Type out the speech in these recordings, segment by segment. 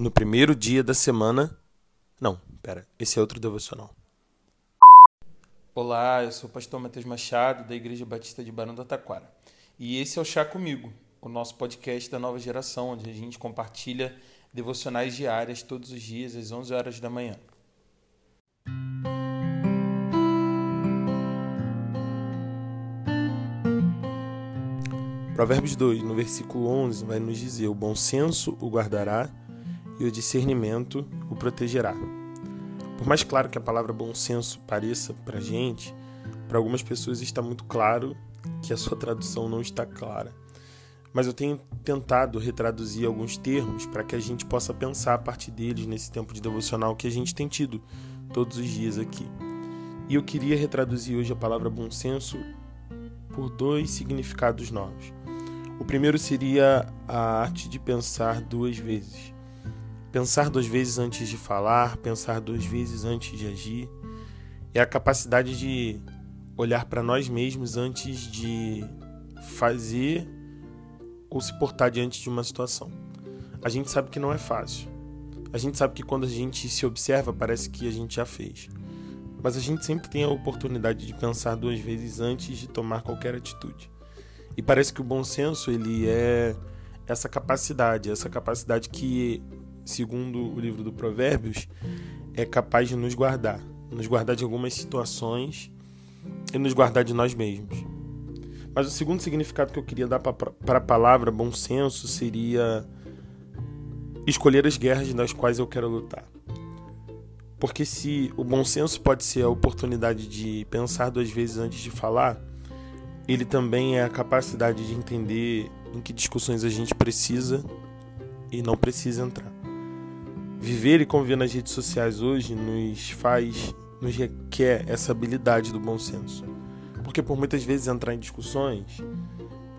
no primeiro dia da semana. Não, pera, esse é outro devocional. Olá, eu sou o pastor Matheus Machado, da Igreja Batista de Barão do Taquara. E esse é o Chá Comigo, o nosso podcast da nova geração, onde a gente compartilha devocionais diárias todos os dias às 11 horas da manhã. Provérbios 2, no versículo 11, vai nos dizer: O bom senso o guardará e o discernimento o protegerá. Por mais claro que a palavra bom senso pareça para gente, para algumas pessoas está muito claro que a sua tradução não está clara. Mas eu tenho tentado retraduzir alguns termos para que a gente possa pensar a partir deles nesse tempo de devocional que a gente tem tido todos os dias aqui. E eu queria retraduzir hoje a palavra bom senso por dois significados novos. O primeiro seria a arte de pensar duas vezes. Pensar duas vezes antes de falar, pensar duas vezes antes de agir. É a capacidade de olhar para nós mesmos antes de fazer ou se portar diante de uma situação. A gente sabe que não é fácil. A gente sabe que quando a gente se observa, parece que a gente já fez. Mas a gente sempre tem a oportunidade de pensar duas vezes antes de tomar qualquer atitude. E parece que o bom senso, ele é essa capacidade, essa capacidade que segundo o livro do Provérbios, é capaz de nos guardar, nos guardar de algumas situações e nos guardar de nós mesmos. Mas o segundo significado que eu queria dar para a palavra bom senso seria escolher as guerras nas quais eu quero lutar. Porque se o bom senso pode ser a oportunidade de pensar duas vezes antes de falar, ele também é a capacidade de entender em que discussões a gente precisa e não precisa entrar viver e conviver nas redes sociais hoje nos faz, nos requer essa habilidade do bom senso. Porque por muitas vezes entrar em discussões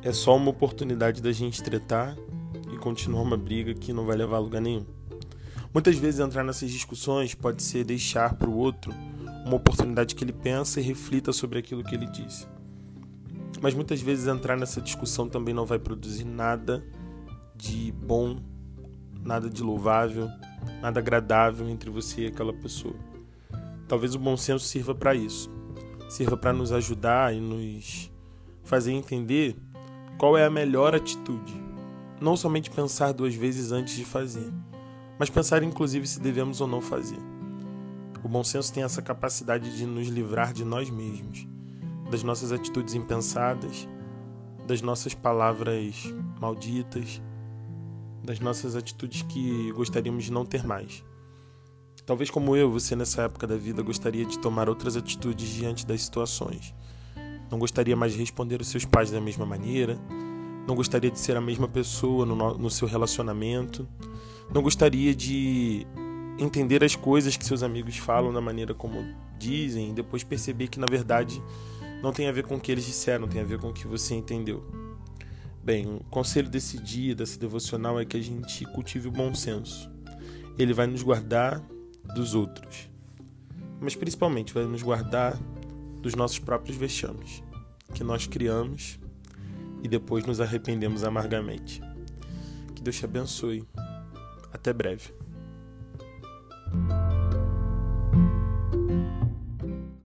é só uma oportunidade da gente tretar e continuar uma briga que não vai levar a lugar nenhum. Muitas vezes entrar nessas discussões pode ser deixar para o outro uma oportunidade que ele pensa e reflita sobre aquilo que ele disse. Mas muitas vezes entrar nessa discussão também não vai produzir nada de bom, nada de louvável, nada agradável entre você e aquela pessoa. Talvez o bom senso sirva para isso, sirva para nos ajudar e nos fazer entender qual é a melhor atitude. Não somente pensar duas vezes antes de fazer, mas pensar inclusive se devemos ou não fazer. O bom senso tem essa capacidade de nos livrar de nós mesmos, das nossas atitudes impensadas, das nossas palavras malditas das nossas atitudes que gostaríamos de não ter mais. Talvez como eu, você nessa época da vida gostaria de tomar outras atitudes diante das situações. Não gostaria mais de responder os seus pais da mesma maneira, não gostaria de ser a mesma pessoa no, no seu relacionamento, não gostaria de entender as coisas que seus amigos falam da maneira como dizem e depois perceber que na verdade não tem a ver com o que eles disseram, tem a ver com o que você entendeu. Bem, o conselho desse dia, desse devocional, é que a gente cultive o bom senso. Ele vai nos guardar dos outros, mas principalmente vai nos guardar dos nossos próprios vexames, que nós criamos e depois nos arrependemos amargamente. Que Deus te abençoe. Até breve.